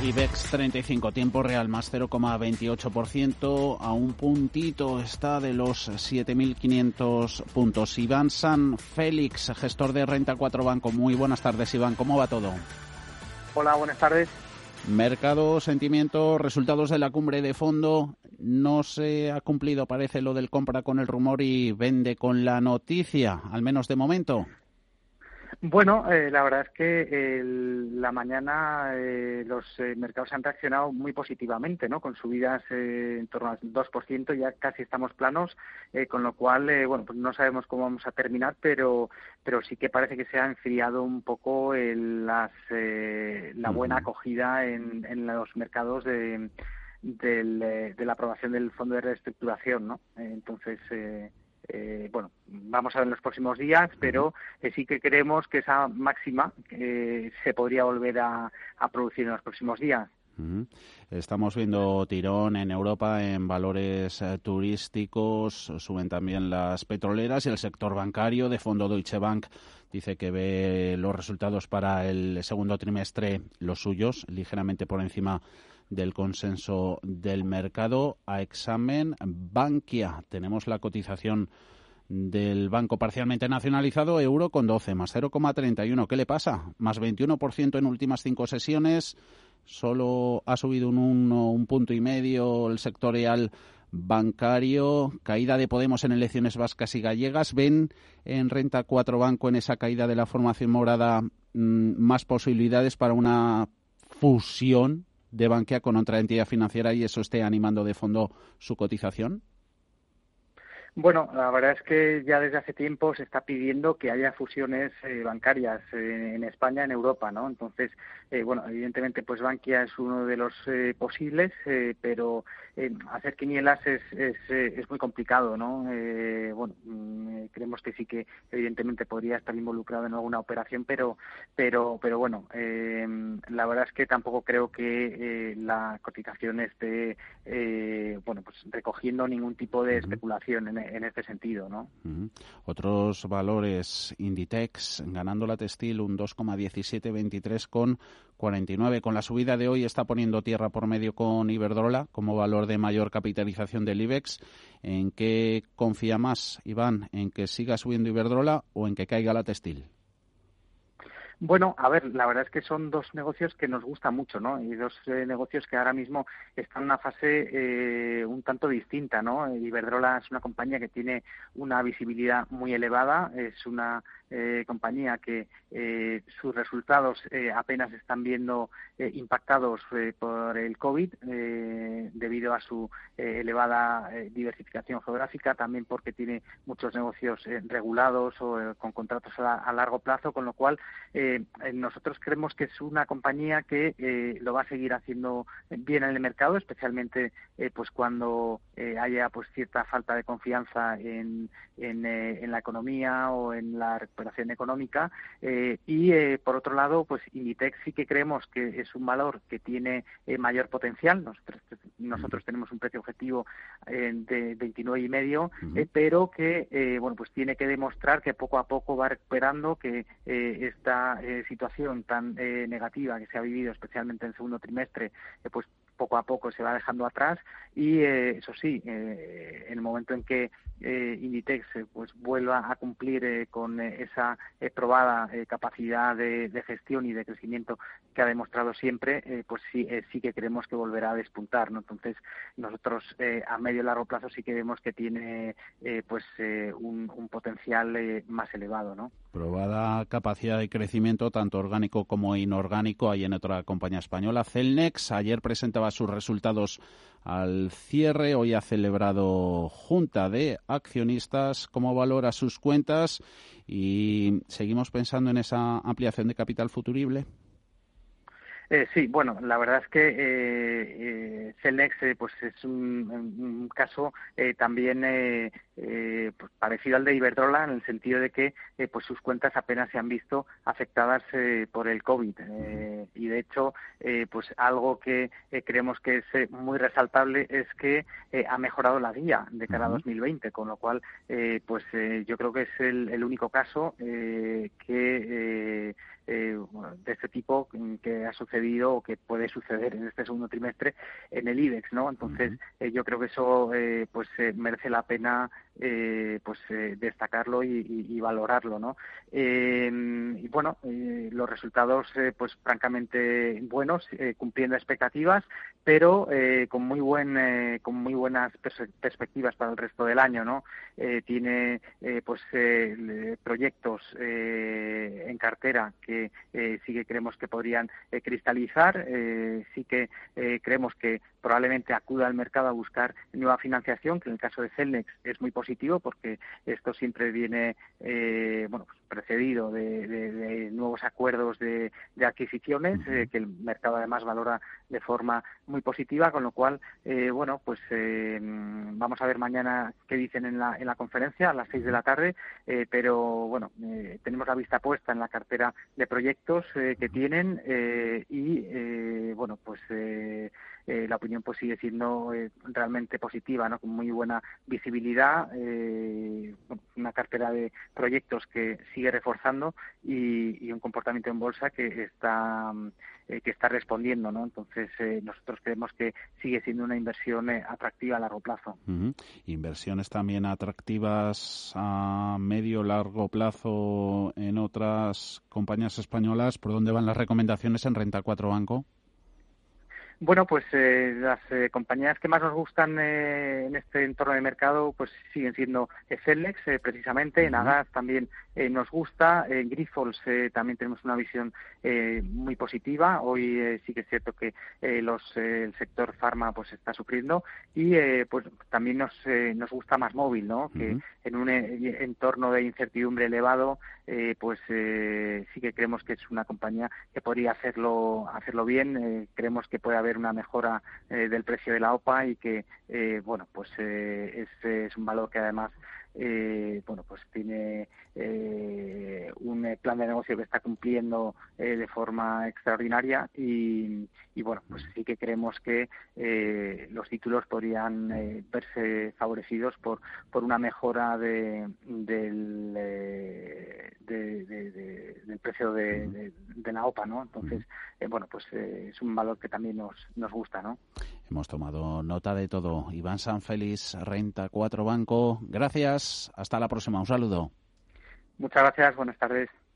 IBEX 35, tiempo real más 0,28%, a un puntito está de los 7.500 puntos. Iván San Félix, gestor de Renta 4 Banco. Muy buenas tardes, Iván. ¿Cómo va todo? Hola, buenas tardes. Mercado, sentimiento, resultados de la cumbre de fondo. No se ha cumplido, parece, lo del compra con el rumor y vende con la noticia, al menos de momento. Bueno, eh, la verdad es que la mañana eh, los eh, mercados han reaccionado muy positivamente, ¿no? Con subidas en torno al 2%, ya casi estamos planos, con lo cual, bueno, pues no sabemos cómo vamos a terminar, pero, pero sí que parece que se ha enfriado un poco las, la buena acogida en, en los mercados de, de la aprobación del Fondo de Reestructuración, ¿no? entonces, eh, bueno, vamos a ver en los próximos días, pero eh, sí que creemos que esa máxima eh, se podría volver a, producir en los próximos días. Estamos viendo tirón en Europa en valores turísticos, suben también las petroleras y el sector bancario. De fondo Deutsche Bank dice que ve los resultados para el segundo trimestre, los suyos, ligeramente por encima del consenso del mercado. A examen, Bankia. Tenemos la cotización del banco parcialmente nacionalizado, euro con 12, más 0,31. ¿Qué le pasa? Más 21% en últimas cinco sesiones. Solo ha subido un, un punto y medio el sectorial bancario, caída de Podemos en elecciones vascas y gallegas. ¿Ven en Renta 4 Banco en esa caída de la formación morada mm, más posibilidades para una fusión de Bankia con otra entidad financiera y eso esté animando de fondo su cotización? Bueno, la verdad es que ya desde hace tiempo se está pidiendo que haya fusiones eh, bancarias eh, en España, en Europa, ¿no? Entonces, eh, bueno, evidentemente, pues Bankia es uno de los posibles, pero hacer quinielas es, es, es, muy complicado, ¿no? bueno, mm, creemos que sí que evidentemente podría estar involucrado en alguna operación, pero, pero, pero bueno, la verdad es que tampoco creo que la cotización esté, bueno, pues recogiendo ningún tipo de especulación en, en este sentido, ¿no? Otros valores, Inditex ganando la textil un 2,1723 con 49. Con la subida de hoy está poniendo tierra por medio con Iberdrola como valor de mayor capitalización del IBEX. ¿En qué confía más, Iván? ¿En que siga subiendo Iberdrola o en que caiga la textil? Bueno, a ver, la verdad es que son dos negocios que nos gustan mucho, ¿no? Y dos eh, negocios que ahora mismo están en una fase eh, un tanto distinta, ¿no? Iberdrola es una compañía que tiene una visibilidad muy elevada, es una eh, compañía que eh, sus resultados eh, apenas están viendo impactados por el COVID debido a su elevada diversificación geográfica, también porque tiene muchos negocios regulados o con contratos a, largo plazo, con lo cual nosotros creemos que es una compañía que lo va a seguir haciendo bien en el mercado, especialmente pues cuando haya pues cierta falta de confianza en, en la economía o en la recuperación económica. Eh, y eh, por otro lado pues Inditex sí que creemos que es un valor que tiene eh, mayor potencial. Nosotros nosotros tenemos un precio objetivo de 29 y medio pero que bueno pues tiene que demostrar que poco a poco va recuperando que esta situación tan negativa que se ha vivido especialmente en el segundo trimestre pues poco a poco se va dejando atrás y eso sí en el momento en que Inditex pues vuelva a cumplir con esa probada capacidad de, gestión y de crecimiento que ha demostrado siempre, pues sí, sí que creemos que volverá a despuntar, ¿no? Entonces nosotros a medio y largo plazo sí que vemos que tiene pues un, un, potencial más elevado, ¿no? Probada capacidad de crecimiento tanto orgánico como inorgánico hay en otra compañía española, Celnex. Ayer presentaba sus resultados al cierre. Hoy ha celebrado junta de accionistas. ¿Cómo valora sus cuentas? Y seguimos pensando en esa ampliación de capital futurible. Eh, sí, bueno, la verdad es que eh, eh Celnex eh, pues es un, caso también pues parecido al de Iberdrola en el sentido de que pues sus cuentas apenas se han visto afectadas por el COVID y de hecho pues algo que creemos que es muy resaltable es que ha mejorado la guía de cara a 2020 con lo cual pues yo creo que es el, el único caso que de este tipo que ha sucedido o que puede suceder en este segundo trimestre en el IBEX, ¿no? Entonces, yo creo que eso pues merece la pena pues destacarlo y, valorarlo, ¿no? y bueno, los resultados pues francamente buenos, cumpliendo expectativas, pero con muy buen con muy buenas perspectivas para el resto del año, ¿no? tiene pues proyectos en cartera que sí que creemos que podrían cristalizar, sí que creemos que probablemente acuda al mercado a buscar nueva financiación, que en el caso de Celnex es muy positivo porque esto siempre viene eh, bueno, pues precedido de, nuevos acuerdos de, adquisiciones eh, que el mercado además valora de forma muy positiva, con lo cual, eh, bueno, pues vamos a ver mañana qué dicen en la, en la conferencia a las seis de la tarde, pero bueno, tenemos la vista puesta en la cartera de proyectos que tienen y, bueno, pues eh, la opinión pues sigue siendo eh, realmente positiva, ¿no? con muy buena visibilidad, eh, una cartera de proyectos que sigue reforzando y, un comportamiento en bolsa que está que está respondiendo, ¿no? Entonces nosotros creemos que sigue siendo una inversión atractiva a largo plazo. Inversiones también atractivas a medio largo plazo en otras compañías españolas. ¿Por dónde van las recomendaciones en Renta 4 Banco? Bueno, pues eh, las eh, compañías que más nos gustan eh, en este entorno de mercado pues siguen siendo Celnex, precisamente, en Agas también nos gusta, en Grifols también tenemos una visión muy positiva, hoy sí que es cierto que los, el sector farma pues está sufriendo y pues también nos, nos gusta más móvil, ¿no? Que en un entorno de incertidumbre elevado pues sí que creemos que es una compañía que podría hacerlo, hacerlo bien, creemos que puede haber una mejora eh, del precio de la OPA y que, eh, bueno, pues eh, es, un valor que además bueno, pues tiene un plan de negocio que está cumpliendo de forma extraordinaria y, bueno, pues sí que creemos que los títulos podrían verse favorecidos por, por una mejora de, del, del precio de, la OPA, ¿no? Entonces, bueno, pues es un valor que también nos, nos gusta, ¿no? Hemos tomado nota de todo. Iván Sanfélix, Renta 4 Banco. Gracias. Hasta la próxima. Un saludo. Muchas gracias. Buenas tardes.